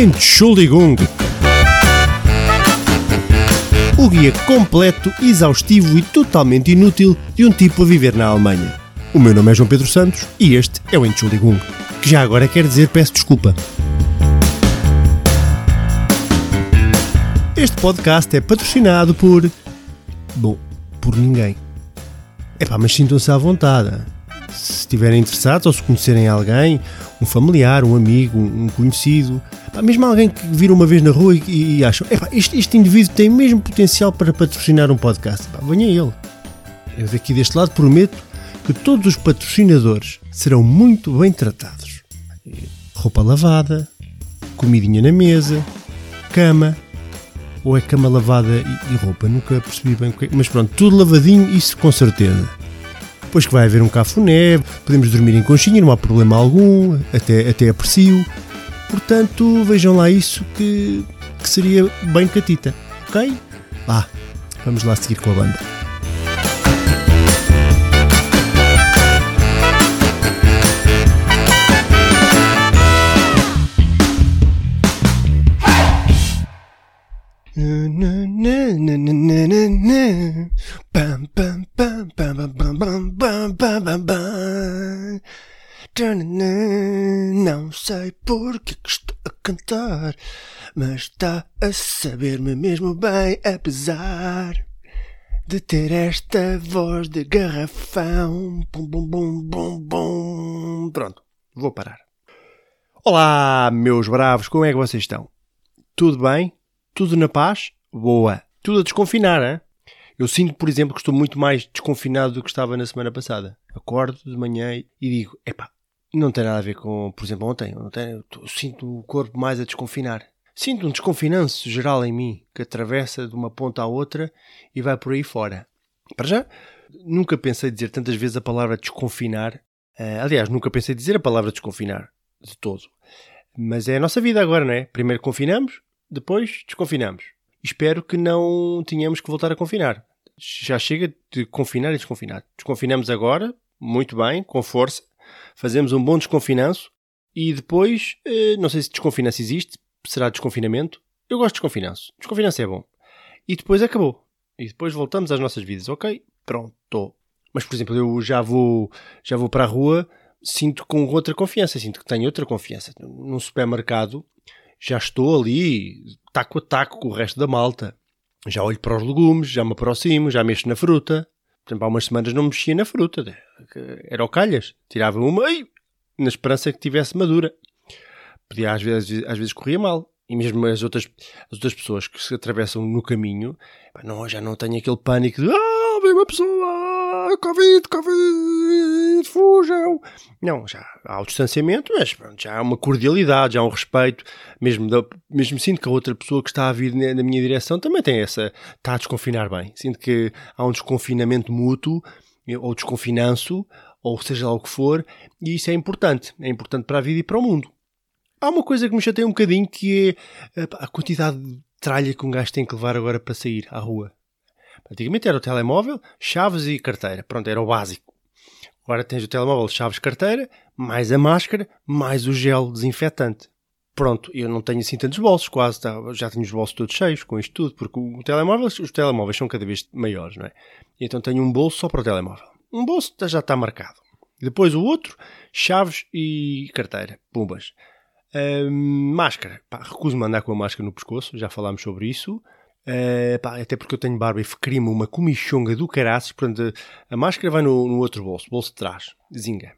Entschuldigung. O guia completo, exaustivo e totalmente inútil de um tipo a viver na Alemanha. O meu nome é João Pedro Santos e este é o Entschuldigung, que já agora quer dizer peço desculpa. Este podcast é patrocinado por. Bom, por ninguém. Epá, mas sintam-se à vontade. Se estiverem interessados ou se conhecerem alguém, um familiar, um amigo, um conhecido, mesmo alguém que viram uma vez na rua e, e acham, este, este indivíduo tem mesmo potencial para patrocinar um podcast, epá, venha ele. Eu daqui deste lado prometo que todos os patrocinadores serão muito bem tratados. Roupa lavada, comidinha na mesa, cama, ou é cama lavada e, e roupa? Nunca percebi bem o que é. Mas pronto, tudo lavadinho, isso com certeza. Depois que vai haver um cafuné, podemos dormir em conchinha, não há problema algum, até, até aprecio. Portanto, vejam lá isso que, que seria bem catita, ok? Vá, vamos lá seguir com a banda. Não sei porque que estou a cantar, mas está a saber-me mesmo bem, apesar de ter esta voz de garrafão. Bum, bum, bum, bum, bum. Pronto, vou parar. Olá, meus bravos, como é que vocês estão? Tudo bem? Tudo na paz? Boa. Tudo a desconfinar, hein? Eu sinto, por exemplo, que estou muito mais desconfinado do que estava na semana passada. Acordo de manhã e digo, epá, não tem nada a ver com, por exemplo, ontem. Não tem, eu sinto o corpo mais a desconfinar. Sinto um desconfinanço geral em mim, que atravessa de uma ponta à outra e vai por aí fora. Para já, nunca pensei dizer tantas vezes a palavra desconfinar. Uh, aliás, nunca pensei dizer a palavra desconfinar, de todo. Mas é a nossa vida agora, não é? Primeiro confinamos, depois desconfinamos. Espero que não tenhamos que voltar a confinar já chega de confinar e desconfinar. Desconfinamos agora, muito bem, com força, fazemos um bom desconfinanço e depois, eh, não sei se desconfinanço existe, será desconfinamento. Eu gosto de desconfinanço. Desconfinanço é bom. E depois acabou. E depois voltamos às nossas vidas. Ok, pronto. Mas, por exemplo, eu já vou, já vou para a rua, sinto com outra confiança, sinto que tenho outra confiança. Num supermercado, já estou ali, taco a taco com o resto da malta já olho para os legumes, já me aproximo, já mexo na fruta. Por exemplo, há umas semanas não mexia na fruta. Era o calhas. Tirava uma e na esperança que tivesse madura. Podia, às vezes, às vezes corria mal. E mesmo as outras, as outras pessoas que se atravessam no caminho, não, já não tenho aquele pânico de ah, vem uma pessoa, Covid, Covid, fujam. Não, já há o distanciamento, mas pronto, já há uma cordialidade, já há um respeito. Mesmo, da, mesmo sinto que a outra pessoa que está a vir na, na minha direção também tem essa, está a desconfinar bem. Sinto que há um desconfinamento mútuo, ou desconfinanço, ou seja lá o que for, e isso é importante. É importante para a vida e para o mundo. Há uma coisa que me chateia um bocadinho que é a quantidade de tralha que um gajo tem que levar agora para sair à rua. Antigamente era o telemóvel, chaves e carteira. Pronto, era o básico. Agora tens o telemóvel, chaves, carteira, mais a máscara, mais o gel desinfetante. Pronto, eu não tenho assim tantos bolsos, quase. Tá, já tenho os bolsos todos cheios com isto tudo, porque o telemóvel, os telemóveis são cada vez maiores, não é? Então tenho um bolso só para o telemóvel. Um bolso já está marcado. Depois o outro, chaves e carteira. Pumbas. Uh, máscara. recuso-me andar com a máscara no pescoço, já falámos sobre isso. Uh, pá, até porque eu tenho barba e ficaria-me uma comichonga do caraças. Portanto, a máscara vai no, no, outro bolso, bolso de trás, zinga.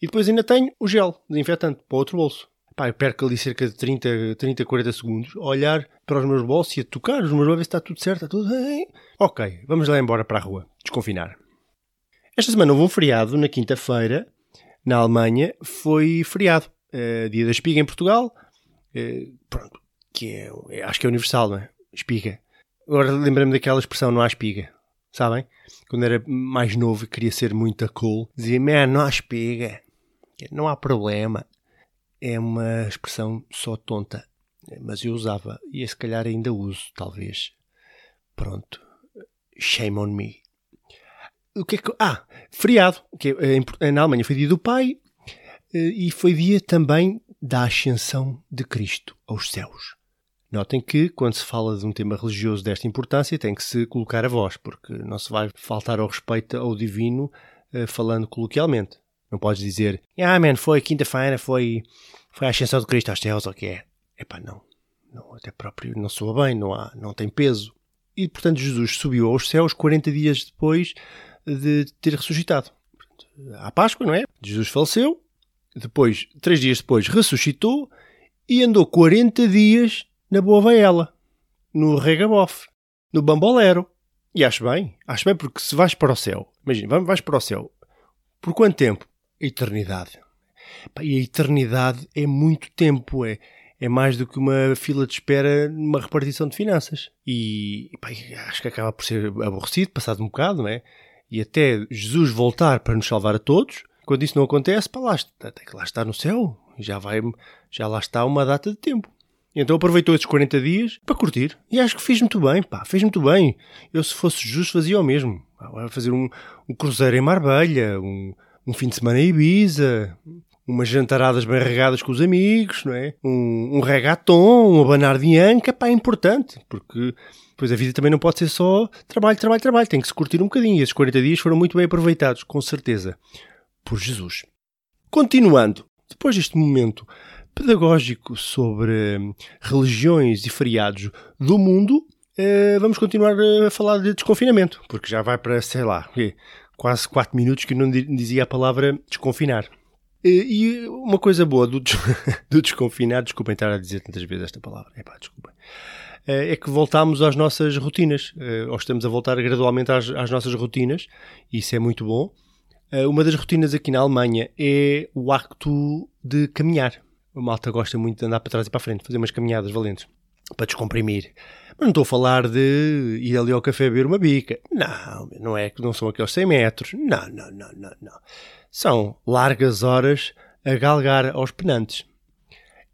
E depois ainda tenho o gel desinfetante para o outro bolso. Pá, eu perco ali cerca de 30, 30, 40 segundos a olhar para os meus bolsos e a tocar os meus bolsos, está tudo certo, está tudo bem. Ok, vamos lá embora para a rua, desconfinar. Esta semana houve um feriado, na quinta-feira, na Alemanha, foi feriado. Uh, dia da espiga em Portugal, uh, pronto, que é, é, acho que é universal, não é? Espiga. Agora lembrei-me daquela expressão, não há espiga, sabem? Quando era mais novo e queria ser muito cool, dizia, man, não há espiga, não há problema. É uma expressão só tonta, mas eu usava e se calhar ainda uso, talvez. Pronto, shame on me. O que é que. Ah, feriado, que é, na Alemanha foi dia do pai, eh, e foi dia também da ascensão de Cristo aos céus. Notem que, quando se fala de um tema religioso desta importância, tem que se colocar a voz, porque não se vai faltar ao respeito ao divino uh, falando coloquialmente. Não podes dizer, ah, man, foi quinta-feira, foi, foi a ascensão de Cristo aos céus, ou o que é? Epá, não. não. Até próprio não soa bem, não, há, não tem peso. E, portanto, Jesus subiu aos céus 40 dias depois de ter ressuscitado. À Páscoa, não é? Jesus faleceu, depois, três dias depois, ressuscitou e andou 40 dias na Boa Vaela, no Regabof, no Bambolero. E acho bem, acho bem porque se vais para o céu, imagina, vais para o céu, por quanto tempo? eternidade. E a eternidade é muito tempo, é, é mais do que uma fila de espera numa repartição de finanças. E pá, acho que acaba por ser aborrecido, passado um bocado, não é? E até Jesus voltar para nos salvar a todos, quando isso não acontece, pá, lá está, lá estar no céu, já, vai, já lá está uma data de tempo. Então aproveitou esses 40 dias para curtir. E acho que fez muito bem, pá, fez muito bem. Eu, se fosse Jesus, fazia o mesmo. Fazer um, um cruzeiro em Marbella, um, um fim de semana em Ibiza, umas jantaradas bem regadas com os amigos, não é? Um, um regaton, um abanar de anca, pá, é importante, porque pois a vida também não pode ser só trabalho, trabalho, trabalho, tem que se curtir um bocadinho. E esses 40 dias foram muito bem aproveitados, com certeza, por Jesus. Continuando, depois deste momento pedagógico sobre hum, religiões e feriados do mundo, eh, vamos continuar a falar de desconfinamento, porque já vai para, sei lá, quase 4 minutos que não dizia a palavra desconfinar. E uma coisa boa do, des do desconfinar, desculpem estar a dizer tantas vezes esta palavra, desculpem, eh, é que voltamos às nossas rotinas, eh, ou estamos a voltar gradualmente às, às nossas rotinas, isso é muito bom. Eh, uma das rotinas aqui na Alemanha é o acto de caminhar. A malta gosta muito de andar para trás e para a frente, fazer umas caminhadas valentes para descomprimir. Mas não estou a falar de ir ali ao café beber uma bica. Não, não é que não são aqueles 100 metros. Não, não, não, não, não. São largas horas a galgar aos penantes.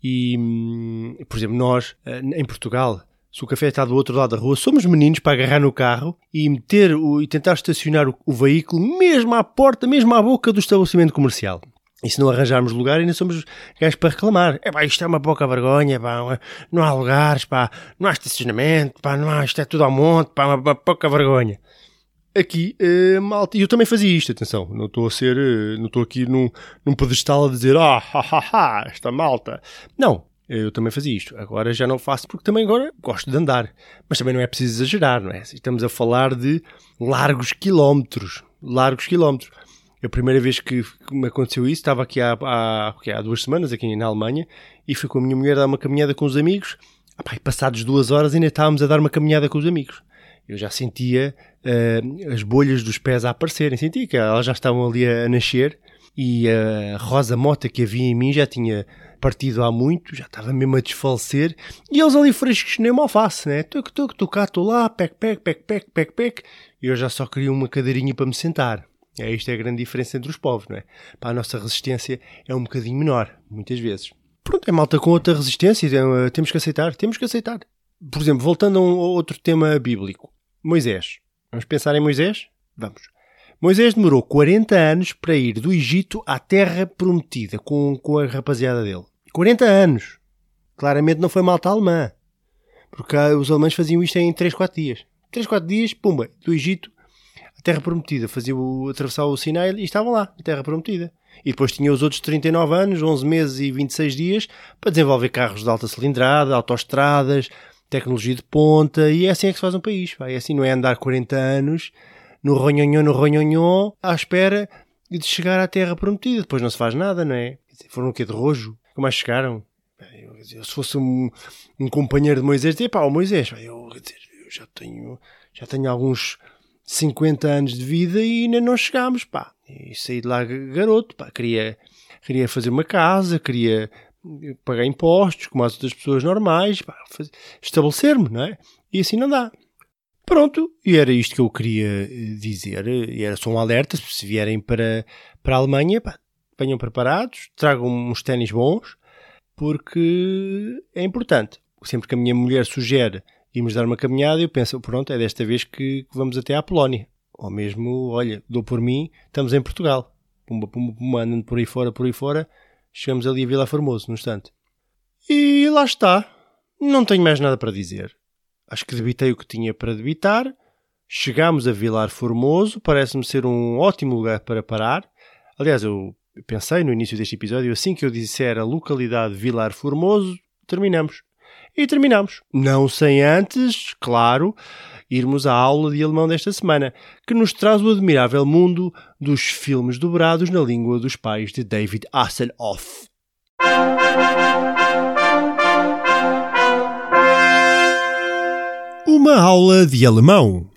E, hum, por exemplo, nós, eh, em Portugal, se o café está do outro lado da rua, somos meninos para agarrar no carro e meter o, e tentar estacionar o, o veículo mesmo à porta, mesmo à boca do estabelecimento comercial. E se não arranjarmos lugar, ainda somos gajos para reclamar. É pá, isto é uma pouca vergonha, pá, não há lugares, pá, não há estacionamento, pá, não há, isto é tudo ao monte, pá, uma, uma pouca vergonha. Aqui, uh, malta, e eu também fazia isto, atenção, não estou a ser, uh, não estou aqui num, num pedestal a dizer, ah, ha, ha, ha, esta malta. Não, eu também fazia isto. Agora já não faço porque também agora gosto de andar. Mas também não é preciso exagerar, não é? Estamos a falar de largos quilómetros, largos quilómetros. A primeira vez que me aconteceu isso, estava aqui há, há, há duas semanas, aqui na Alemanha, e fui com a minha mulher dar uma caminhada com os amigos. Epá, e passados duas horas ainda estávamos a dar uma caminhada com os amigos. Eu já sentia uh, as bolhas dos pés a aparecerem, sentia que elas já estavam ali a, a nascer e a rosa mota que havia em mim já tinha partido há muito, já estava mesmo a desfalecer, e eles ali frescos nem uma alface, né? Tuc, tuc, tuc, cá, estou lá, pec, pec, pec, pec, pec, pec, e eu já só queria uma cadeirinha para me sentar. É, isto é a grande diferença entre os povos, não é? Para a nossa resistência é um bocadinho menor, muitas vezes. Pronto, é malta com outra resistência, é, temos que aceitar, temos que aceitar. Por exemplo, voltando a um outro tema bíblico, Moisés. Vamos pensar em Moisés? Vamos. Moisés demorou 40 anos para ir do Egito à terra prometida com, com a rapaziada dele. 40 anos! Claramente não foi malta alemã. Porque os alemães faziam isto em 3, 4 dias. 3, 4 dias, pumba, do Egito Terra Prometida, fazia o, atravessar o Sinai e estavam lá, Terra Prometida. E depois tinha os outros 39 anos, 11 meses e 26 dias para desenvolver carros de alta cilindrada, autoestradas, tecnologia de ponta, e é assim é que se faz um país. É assim, não é andar 40 anos no ronhonhon, no ronhonhon, à espera de chegar à Terra Prometida. Depois não se faz nada, não é? Foram o quê? De rojo? Como que chegaram? Eu, se fosse um, um companheiro de Moisés, dizia, pá, o Moisés, eu, eu já tenho, já tenho alguns 50 anos de vida e ainda não chegámos, pá. E saí de lá garoto, pá. Queria, queria fazer uma casa, queria pagar impostos, como as outras pessoas normais. Estabelecer-me, não é? E assim não dá. Pronto, e era isto que eu queria eh, dizer. E era só um alerta, se vierem para, para a Alemanha, pá, venham preparados, tragam uns ténis bons, porque é importante. Sempre que a minha mulher sugere íamos dar uma caminhada e eu penso, pronto, é desta vez que vamos até à Polónia. Ou mesmo, olha, dou por mim, estamos em Portugal. Pumba, pumba, pumba, andando por aí fora, por aí fora, Chegamos ali a Vila Formoso, no instante. E lá está. Não tenho mais nada para dizer. Acho que debitei o que tinha para debitar. Chegámos a Vilar Formoso, parece-me ser um ótimo lugar para parar. Aliás, eu pensei no início deste episódio, assim que eu disser a localidade Vilar Formoso, terminamos. E terminamos. Não sem antes, claro, irmos à aula de alemão desta semana, que nos traz o admirável mundo dos filmes dobrados na língua dos pais de David Hasselhoff. Uma aula de alemão.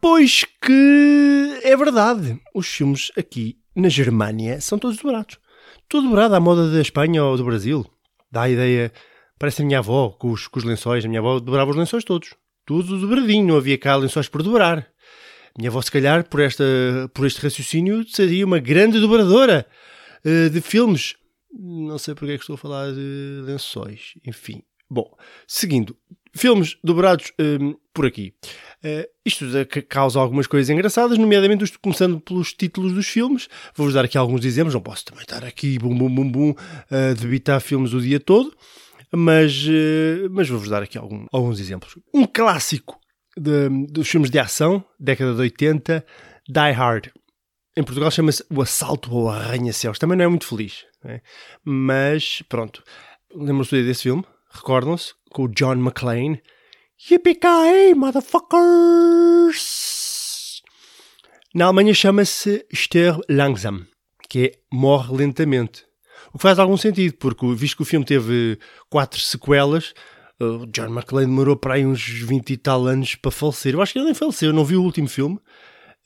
Pois que é verdade. Os filmes aqui na Germânia são todos dobrados. Tudo dobrado à moda da Espanha ou do Brasil. Dá a ideia. Parece a minha avó com os, com os lençóis. A minha avó dobrava os lençóis todos. Tudo dobradinho. Não havia cá lençóis por dobrar. A minha avó, se calhar, por, esta, por este raciocínio, seria uma grande dobradora uh, de filmes. Não sei porque é que estou a falar de lençóis. Enfim. Bom, seguindo. Filmes dobrados um, por aqui. Uh, isto causa algumas coisas engraçadas, nomeadamente começando pelos títulos dos filmes. Vou-vos dar aqui alguns exemplos. Não posso também estar aqui, bum, bum, bum, bum, a debitar filmes o dia todo, mas, uh, mas vou-vos dar aqui algum, alguns exemplos. Um clássico de, dos filmes de ação, década de 80, Die Hard. Em Portugal chama-se O Assalto ao Arranha-Céus. Também não é muito feliz, é? mas pronto. Lembram-se desse filme? Recordam-se? Com o John McClane. Yippee-ki-yay, motherfuckers! Na Alemanha chama-se Sterb langsam, que é morre lentamente. O que faz algum sentido, porque visto que o filme teve quatro sequelas, o John McClane demorou para aí uns 20 e tal anos para falecer. Eu acho que ele nem faleceu, eu não vi o último filme,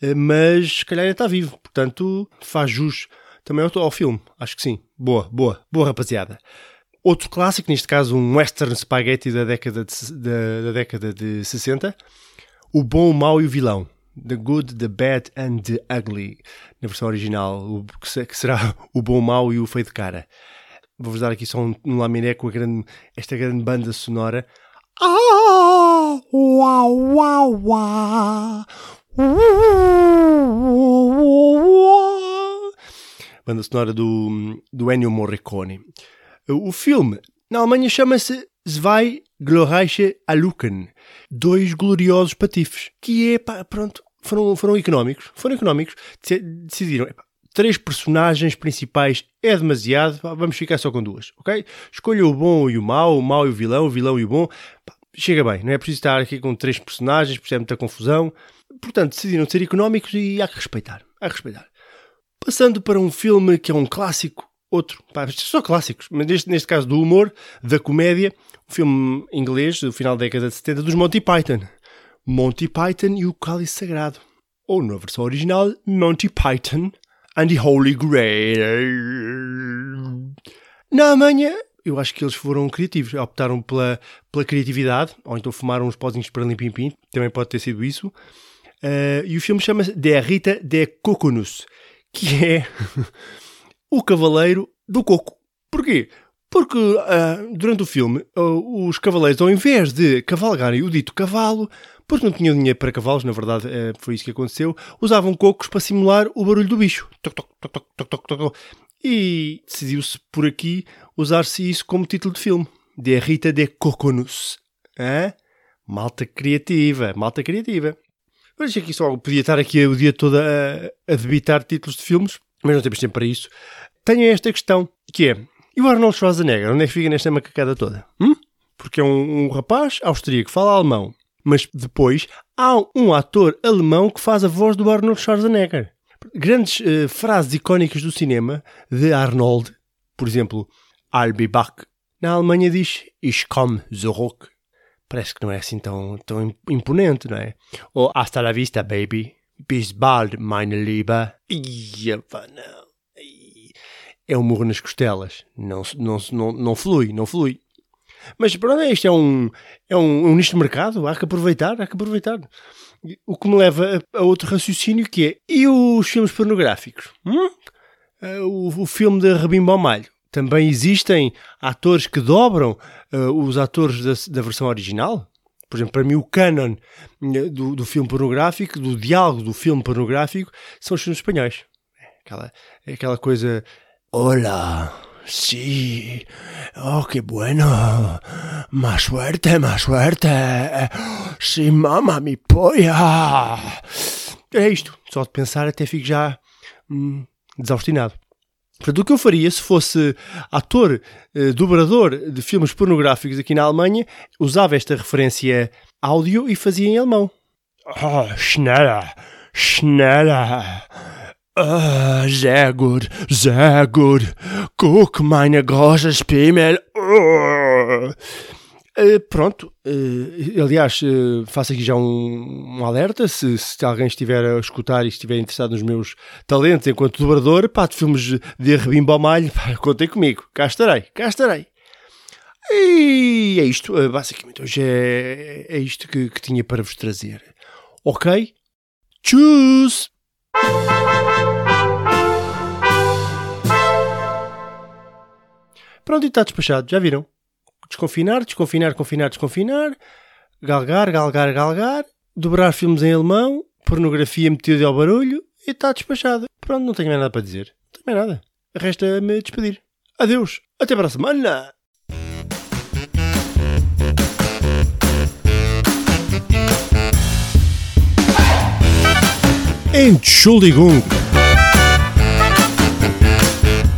eh, mas se calhar ainda está vivo. Portanto, faz jus também ao filme. Acho que sim. Boa, boa, boa rapaziada. Outro clássico, neste caso um western spaghetti da década de, da, da década de 60, O Bom, o Mau e o Vilão. The Good, the Bad and the Ugly. Na versão original, o, que será o Bom, o Mau e o Feio de Cara. Vou-vos dar aqui só um, um laminé com grande, esta grande banda sonora. Ah, uau, uau, uau. Banda sonora do, do Ennio Morricone. O filme na Alemanha chama-se Zwei glorreiche Aluken, dois gloriosos patifes, que é, pá, pronto, foram, foram económicos, foram económicos, decidiram, epá, três personagens principais é demasiado, pá, vamos ficar só com duas, ok? Escolha o bom e o mau, o mau e o vilão, o vilão e o bom, pá, chega bem, não é preciso estar aqui com três personagens, é muita confusão, portanto decidiram ser económicos e há que respeitar, há que respeitar. Passando para um filme que é um clássico outro, pá, são clássicos, mas neste, neste caso do humor, da comédia, um filme inglês do final da década de 70 dos Monty Python. Monty Python e o Cálice Sagrado. Ou na versão original, Monty Python and the Holy Grail. Na Alemanha, eu acho que eles foram criativos, optaram pela, pela criatividade, ou então fumaram uns pozinhos para limpim-pim, também pode ter sido isso. Uh, e o filme chama-se Der Rita de Coconus, que é o Cavaleiro do Coco. Porquê? Porque uh, durante o filme, uh, os cavaleiros, ao invés de cavalgarem o dito cavalo, porque não tinham dinheiro para cavalos, na verdade uh, foi isso que aconteceu, usavam cocos para simular o barulho do bicho. Toc, toc, toc, e decidiu-se por aqui usar-se isso como título de filme. De Rita de Coconus. Hã? Malta criativa, malta criativa. Achei que só podia estar aqui o dia todo a, a debitar títulos de filmes, mas não temos tempo para isso tenho esta questão, que é, e o Arnold Schwarzenegger, onde é que fica nesta macacada toda? Hum? Porque é um, um rapaz austríaco fala alemão, mas depois há um ator alemão que faz a voz do Arnold Schwarzenegger. Grandes uh, frases icónicas do cinema de Arnold, por exemplo, I'll be back. Na Alemanha diz Ich komme zurück. Parece que não é assim tão, tão imponente, não é? Ou Hasta la vista, baby. Bis bald, meine Liebe. Ia, não é um murro nas costelas. Não, não, não, não flui, não flui. Mas pronto, é isto é um, é um, um nicho de mercado, há que aproveitar, há que aproveitar. O que me leva a, a outro raciocínio que é, e os filmes pornográficos? Hum? Uh, o, o, filme de Rabimbo ao Malho. Também existem atores que dobram uh, os atores da, da, versão original? Por exemplo, para mim, o canon eh, do, do filme pornográfico, do diálogo do filme pornográfico, são os filmes espanhóis. Aquela, aquela coisa. Hola, sí, oh, qué bueno, más suerte, más suerte, sí, mama, mi polla. É isto, só de pensar até fico já hum, desaustinado. Portanto, o que eu faria se fosse ator, eh, dobrador de filmes pornográficos aqui na Alemanha, usava esta referência áudio e fazia em alemão. Oh, schneller, schneller. Ah, sehr gut, sehr gut. Guck, meine große Spimmel. Uh. Uh, pronto, uh, aliás, uh, faço aqui já um, um alerta. Se, se, alguém estiver a escutar e estiver interessado nos meus talentos enquanto dobrador, pá, de filmes de arrebimbo ao malho, pá, contem comigo, cá estarei, cá estarei. E é isto, basicamente, hoje é, é isto que, que tinha para vos trazer. Ok? Tchuss! Pronto, e está despachado, já viram? Desconfinar, desconfinar, confinar, desconfinar, galgar, galgar, galgar, dobrar filmes em alemão, pornografia metida ao barulho e está despachado. Pronto, não tenho mais nada para dizer. Não tenho mais nada. Resta-me despedir. Adeus, até para a semana! Entschuldigung